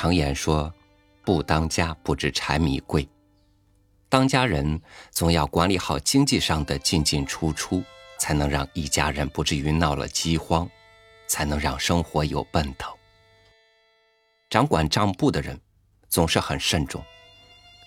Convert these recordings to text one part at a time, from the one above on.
常言说：“不当家不知柴米贵。”当家人总要管理好经济上的进进出出，才能让一家人不至于闹了饥荒，才能让生活有奔头。掌管账簿的人总是很慎重，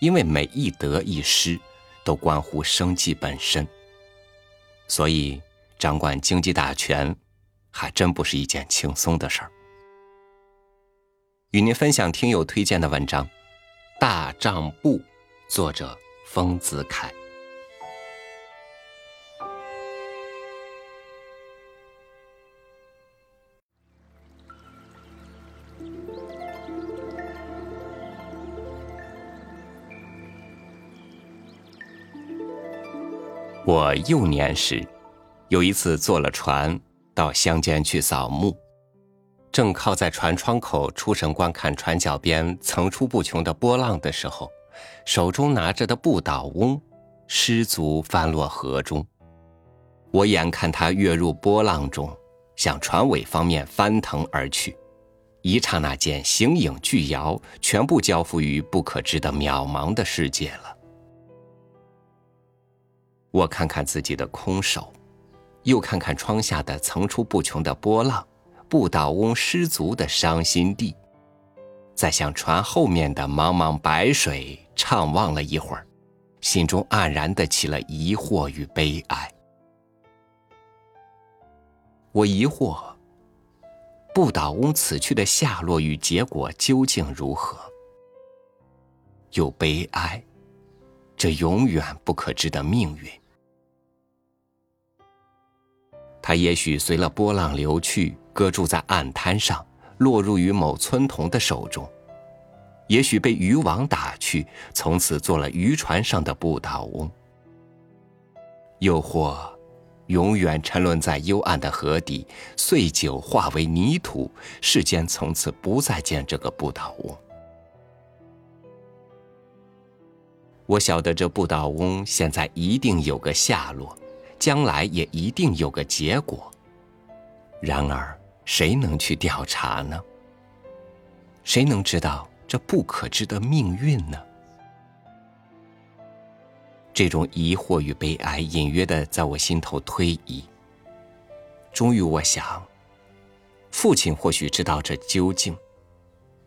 因为每一得一失都关乎生计本身，所以掌管经济大权还真不是一件轻松的事儿。与您分享听友推荐的文章《大账簿》，作者丰子恺。我幼年时，有一次坐了船到乡间去扫墓。正靠在船窗口出神观看船脚边层出不穷的波浪的时候，手中拿着的不倒翁失足翻落河中。我眼看他跃入波浪中，向船尾方面翻腾而去，一刹那间形影俱摇，全部交付于不可知的渺茫的世界了。我看看自己的空手，又看看窗下的层出不穷的波浪。不倒翁失足的伤心地，在向船后面的茫茫白水怅望了一会儿，心中黯然的起了疑惑与悲哀。我疑惑，不倒翁此去的下落与结果究竟如何？又悲哀，这永远不可知的命运。他也许随了波浪流去。搁住在岸滩上，落入于某村童的手中；也许被渔网打去，从此做了渔船上的不倒翁；又或永远沉沦在幽暗的河底，碎酒化为泥土，世间从此不再见这个不倒翁。我晓得这不倒翁现在一定有个下落，将来也一定有个结果。然而。谁能去调查呢？谁能知道这不可知的命运呢？这种疑惑与悲哀隐约的在我心头推移。终于，我想，父亲或许知道这究竟，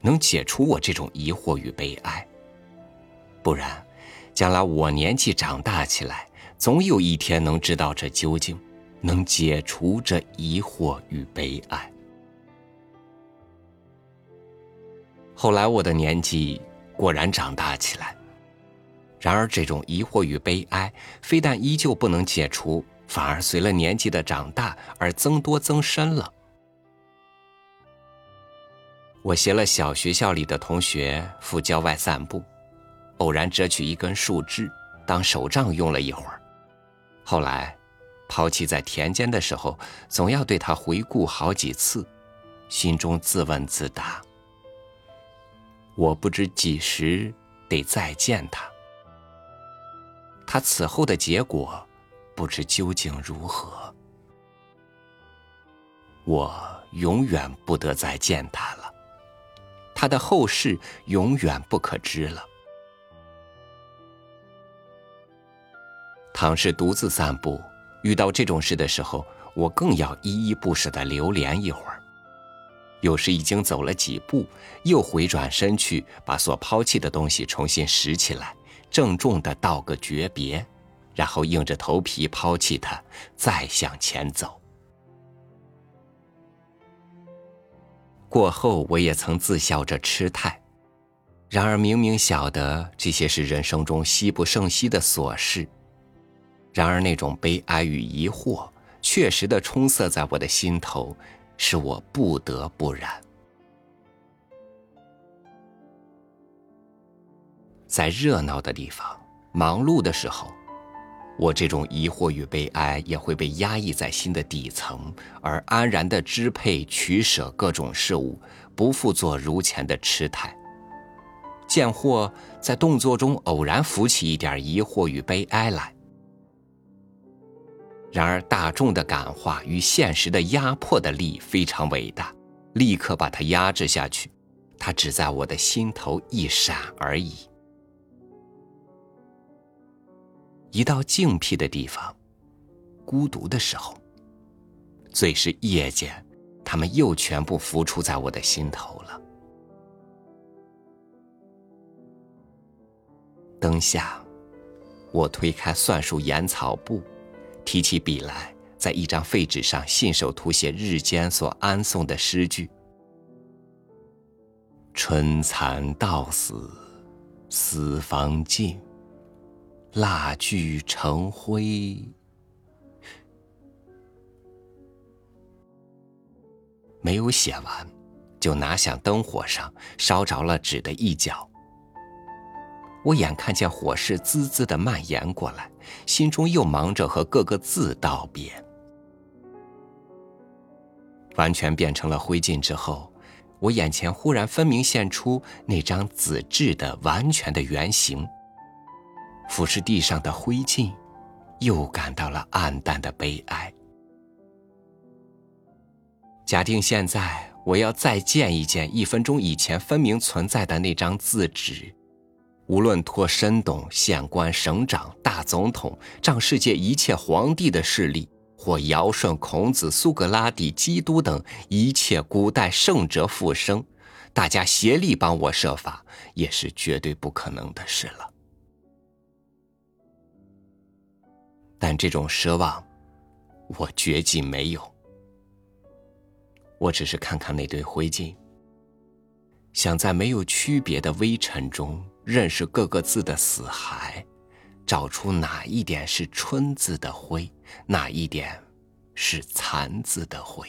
能解除我这种疑惑与悲哀。不然，将来我年纪长大起来，总有一天能知道这究竟。能解除这疑惑与悲哀。后来我的年纪果然长大起来，然而这种疑惑与悲哀非但依旧不能解除，反而随了年纪的长大而增多增深了。我携了小学校里的同学赴郊外散步，偶然折取一根树枝当手杖用了一会儿，后来。抛弃在田间的时候，总要对他回顾好几次，心中自问自答：我不知几时得再见他，他此后的结果不知究竟如何，我永远不得再见他了，他的后事永远不可知了。倘是独自散步。遇到这种事的时候，我更要依依不舍的留连一会儿。有时已经走了几步，又回转身去，把所抛弃的东西重新拾起来，郑重的道个诀别，然后硬着头皮抛弃它，再向前走。过后，我也曾自笑着痴态，然而明明晓得这些是人生中稀不胜稀的琐事。然而，那种悲哀与疑惑确实的充塞在我的心头，使我不得不然。在热闹的地方、忙碌的时候，我这种疑惑与悲哀也会被压抑在心的底层，而安然的支配、取舍各种事物，不复做如前的痴态。见或在动作中偶然浮起一点疑惑与悲哀来。然而，大众的感化与现实的压迫的力非常伟大，立刻把它压制下去，它只在我的心头一闪而已。一到静僻的地方，孤独的时候，最是夜间，它们又全部浮出在我的心头了。灯下，我推开算术研草簿，提起笔来，在一张废纸上信手涂写日间所安诵的诗句：“春蚕到死丝方尽。”蜡炬成灰，没有写完，就拿向灯火上烧着了纸的一角。我眼看见火势滋滋的蔓延过来，心中又忙着和各个字道别。完全变成了灰烬之后，我眼前忽然分明现出那张纸质的完全的原形。俯视地上的灰烬，又感到了暗淡的悲哀。假定现在我要再见一见一分钟以前分明存在的那张字纸，无论托申董、县官、省长、大总统、仗世界一切皇帝的势力，或尧舜、孔子、苏格拉底、基督等一切古代圣者复生，大家协力帮我设法，也是绝对不可能的事了。但这种奢望，我绝计没有。我只是看看那堆灰烬，想在没有区别的微尘中认识各个字的死骸，找出哪一点是“春”字的灰，哪一点是“残”字的灰。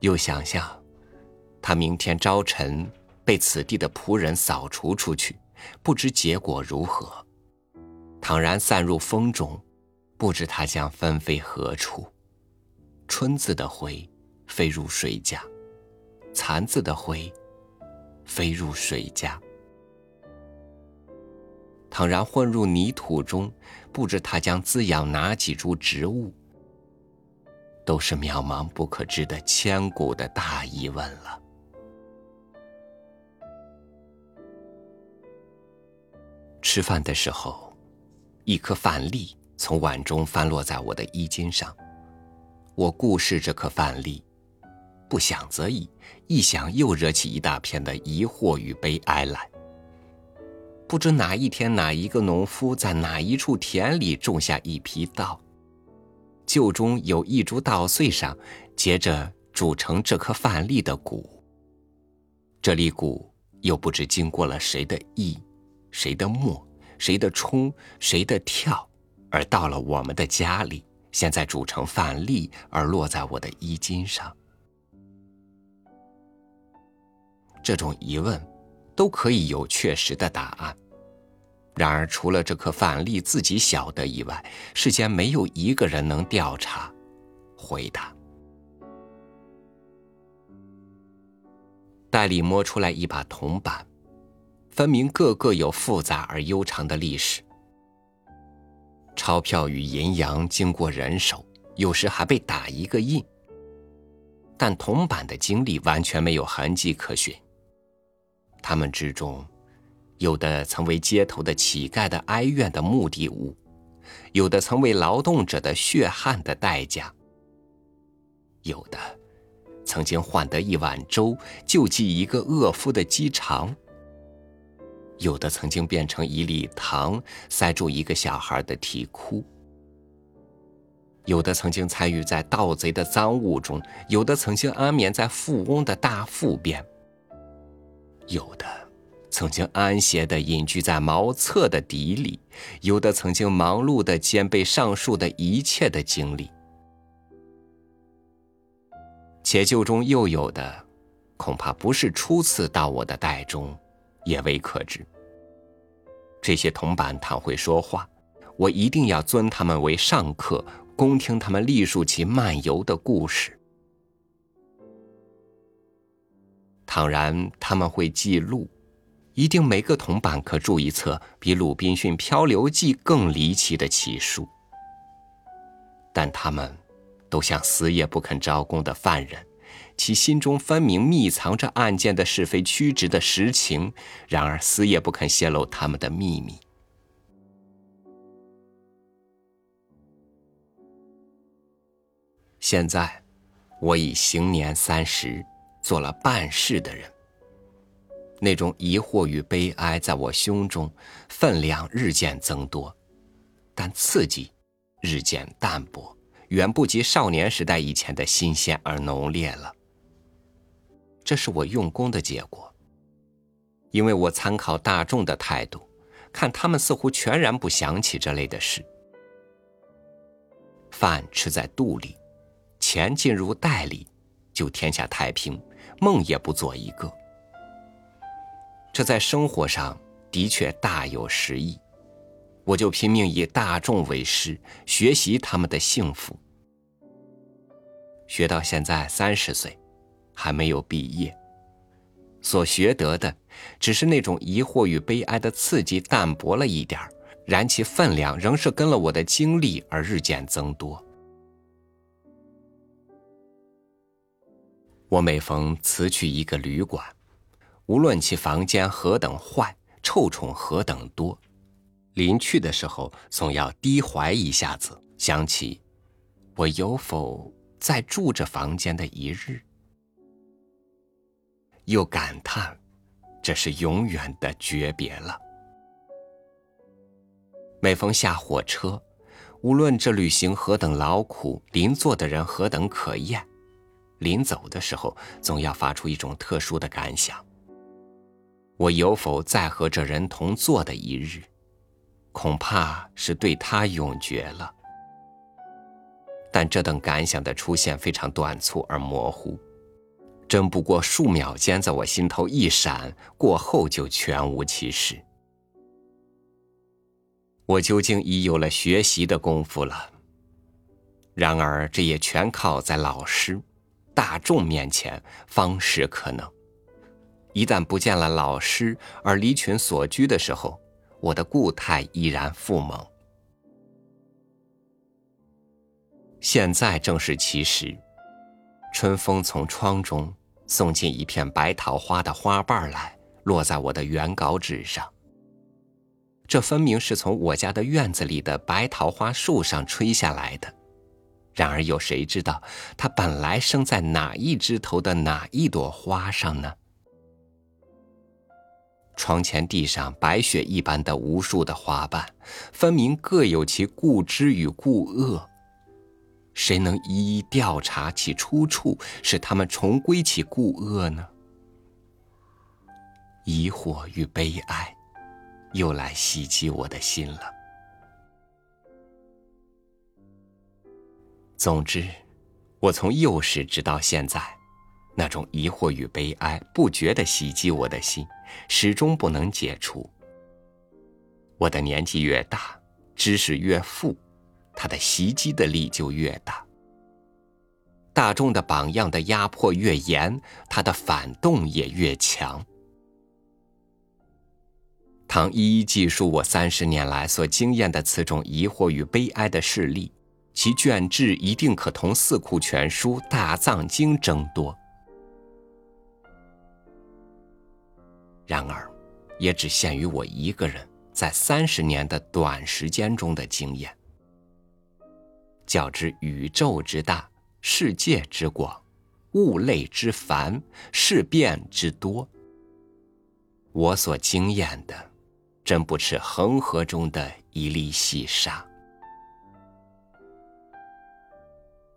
又想象，他明天朝晨。被此地的仆人扫除出去，不知结果如何。倘然散入风中，不知他将纷飞何处。春字的灰飞入水家，残字的灰飞入水家。倘然混入泥土中，不知它将滋养哪几株植物。都是渺茫不可知的千古的大疑问了。吃饭的时候，一颗饭粒从碗中翻落在我的衣襟上。我顾视这颗饭粒，不想则已，一想又惹起一大片的疑惑与悲哀来。不知哪一天哪一个农夫在哪一处田里种下一批稻，臼中有一株稻穗上结着煮成这颗饭粒的谷。这粒谷又不知经过了谁的意。谁的磨，谁的冲，谁的跳，而到了我们的家里，现在煮成饭粒，而落在我的衣襟上。这种疑问，都可以有确实的答案。然而，除了这颗饭粒自己晓得以外，世间没有一个人能调查、回答。袋里摸出来一把铜板。分明个个有复杂而悠长的历史。钞票与银洋经过人手，有时还被打一个印。但铜板的经历完全没有痕迹可寻。他们之中，有的曾为街头的乞丐的哀怨的目的物，有的曾为劳动者的血汗的代价，有的曾经换得一碗粥，救济一个饿夫的饥肠。有的曾经变成一粒糖，塞住一个小孩的啼哭；有的曾经参与在盗贼的赃物中；有的曾经安眠在富翁的大腹边；有的曾经安歇的隐居在茅厕的底里；有的曾经忙碌的兼备上述的一切的经历。且就中又有的，恐怕不是初次到我的袋中。也未可知。这些铜板倘会说话，我一定要尊他们为上客，恭听他们历述其漫游的故事。倘然他们会记录，一定每个铜板可注一册比《鲁滨逊漂流记》更离奇的奇书。但他们，都像死也不肯招供的犯人，其心中分明密藏着案件的是非曲直的实情，然而死也不肯泄露他们的秘密。现在，我已行年三十，做了半世的人。那种疑惑与悲哀在我胸中分量日渐增多，但刺激日渐淡薄，远不及少年时代以前的新鲜而浓烈了。这是我用功的结果，因为我参考大众的态度，看他们似乎全然不想起这类的事。饭吃在肚里，钱进入袋里，就天下太平，梦也不做一个。这在生活上的确大有实益，我就拼命以大众为师，学习他们的幸福。学到现在三十岁，还没有毕业，所学得的只是那种疑惑与悲哀的刺激淡薄了一点然其分量仍是跟了我的经历而日渐增多。我每逢辞去一个旅馆。无论其房间何等坏，臭虫何等多，临去的时候总要低怀一下子，想起我有否再住这房间的一日，又感叹这是永远的诀别了。每逢下火车，无论这旅行何等劳苦，邻座的人何等可厌，临走的时候总要发出一种特殊的感想。我有否再和这人同坐的一日，恐怕是对他永绝了。但这等感想的出现非常短促而模糊，真不过数秒间在我心头一闪，过后就全无其事。我究竟已有了学习的功夫了。然而这也全靠在老师、大众面前方是可能。一旦不见了老师而离群所居的时候，我的固态依然复萌。现在正是其时，春风从窗中送进一片白桃花的花瓣来，落在我的原稿纸上。这分明是从我家的院子里的白桃花树上吹下来的，然而有谁知道它本来生在哪一枝头的哪一朵花上呢？窗前地上白雪一般的无数的花瓣，分明各有其故知与故恶。谁能一一调查其出处，使他们重归其故恶呢？疑惑与悲哀，又来袭击我的心了。总之，我从幼时直到现在。那种疑惑与悲哀不觉地袭击我的心，始终不能解除。我的年纪越大，知识越富，它的袭击的力就越大。大众的榜样的压迫越严，它的反动也越强。倘一一记述我三十年来所经验的此种疑惑与悲哀的事例，其卷帙一定可同《四库全书》《大藏经》争多。然而，也只限于我一个人在三十年的短时间中的经验。较之宇宙之大、世界之广、物类之繁、事变之多，我所经验的，真不是恒河中的一粒细沙。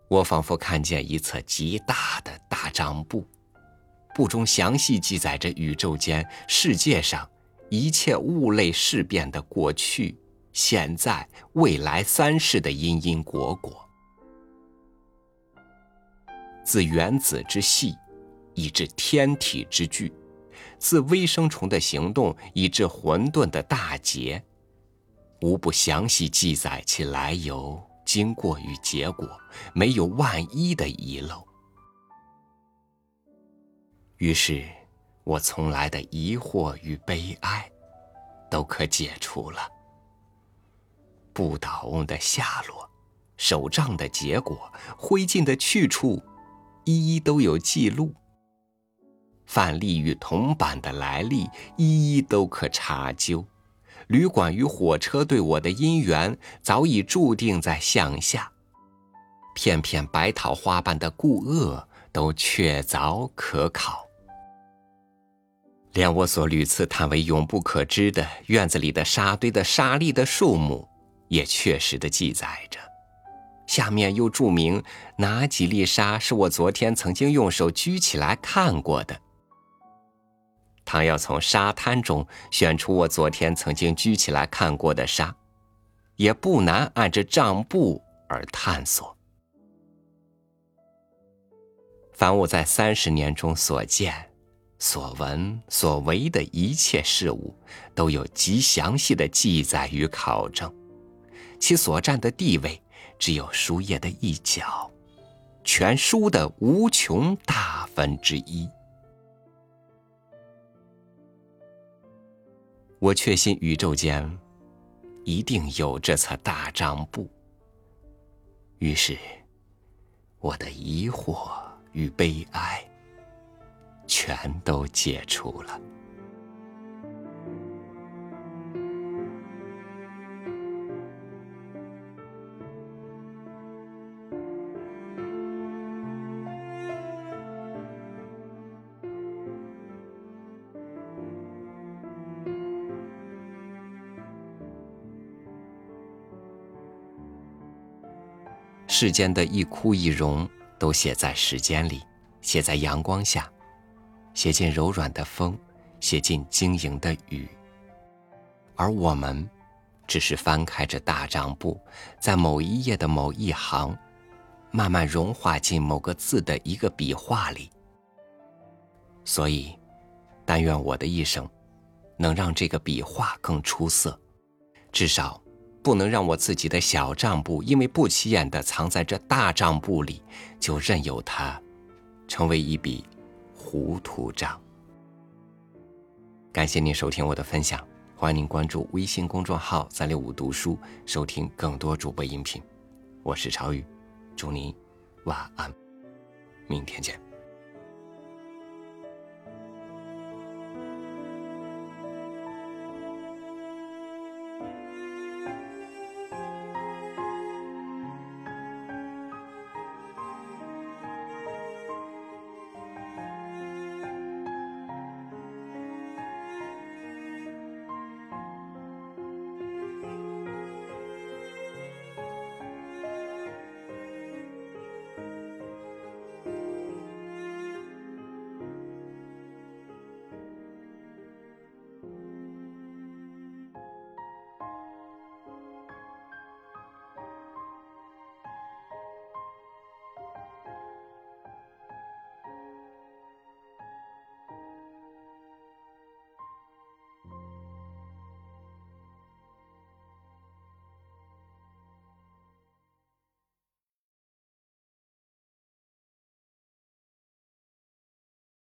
我仿佛看见一册极大的大账簿。簿中详细记载着宇宙间、世界上一切物类事变的过去、现在、未来三世的因因果果，自原子之细，以至天体之巨；自微生虫的行动，以至混沌的大劫，无不详细记载其来由、经过与结果，没有万一的遗漏。于是，我从来的疑惑与悲哀，都可解除了。不倒翁的下落，手账的结果、灰烬的去处，一一都有记录。范例与铜板的来历，一一都可查究。旅馆与火车对我的姻缘，早已注定在向下。片片白桃花般的故恶，都确凿可考。连我所屡次叹为永不可知的院子里的沙堆的沙粒的数目，也确实的记载着。下面又注明哪几粒沙是我昨天曾经用手举起来看过的。倘要从沙滩中选出我昨天曾经举起来看过的沙，也不难按着账簿而探索。凡我在三十年中所见、所闻、所为的一切事物，都有极详细的记载与考证，其所占的地位。只有书页的一角，全书的无穷大分之一。我确信宇宙间一定有这册大账簿，于是我的疑惑与悲哀全都解除了。世间的一枯一荣，都写在时间里，写在阳光下，写进柔软的风，写进晶莹的雨。而我们，只是翻开着大账簿，在某一页的某一行，慢慢融化进某个字的一个笔画里。所以，但愿我的一生，能让这个笔画更出色，至少。不能让我自己的小账簿因为不起眼的藏在这大账簿里，就任由它成为一笔糊涂账。感谢您收听我的分享，欢迎您关注微信公众号“三六五读书”，收听更多主播音频。我是朝雨，祝您晚安，明天见。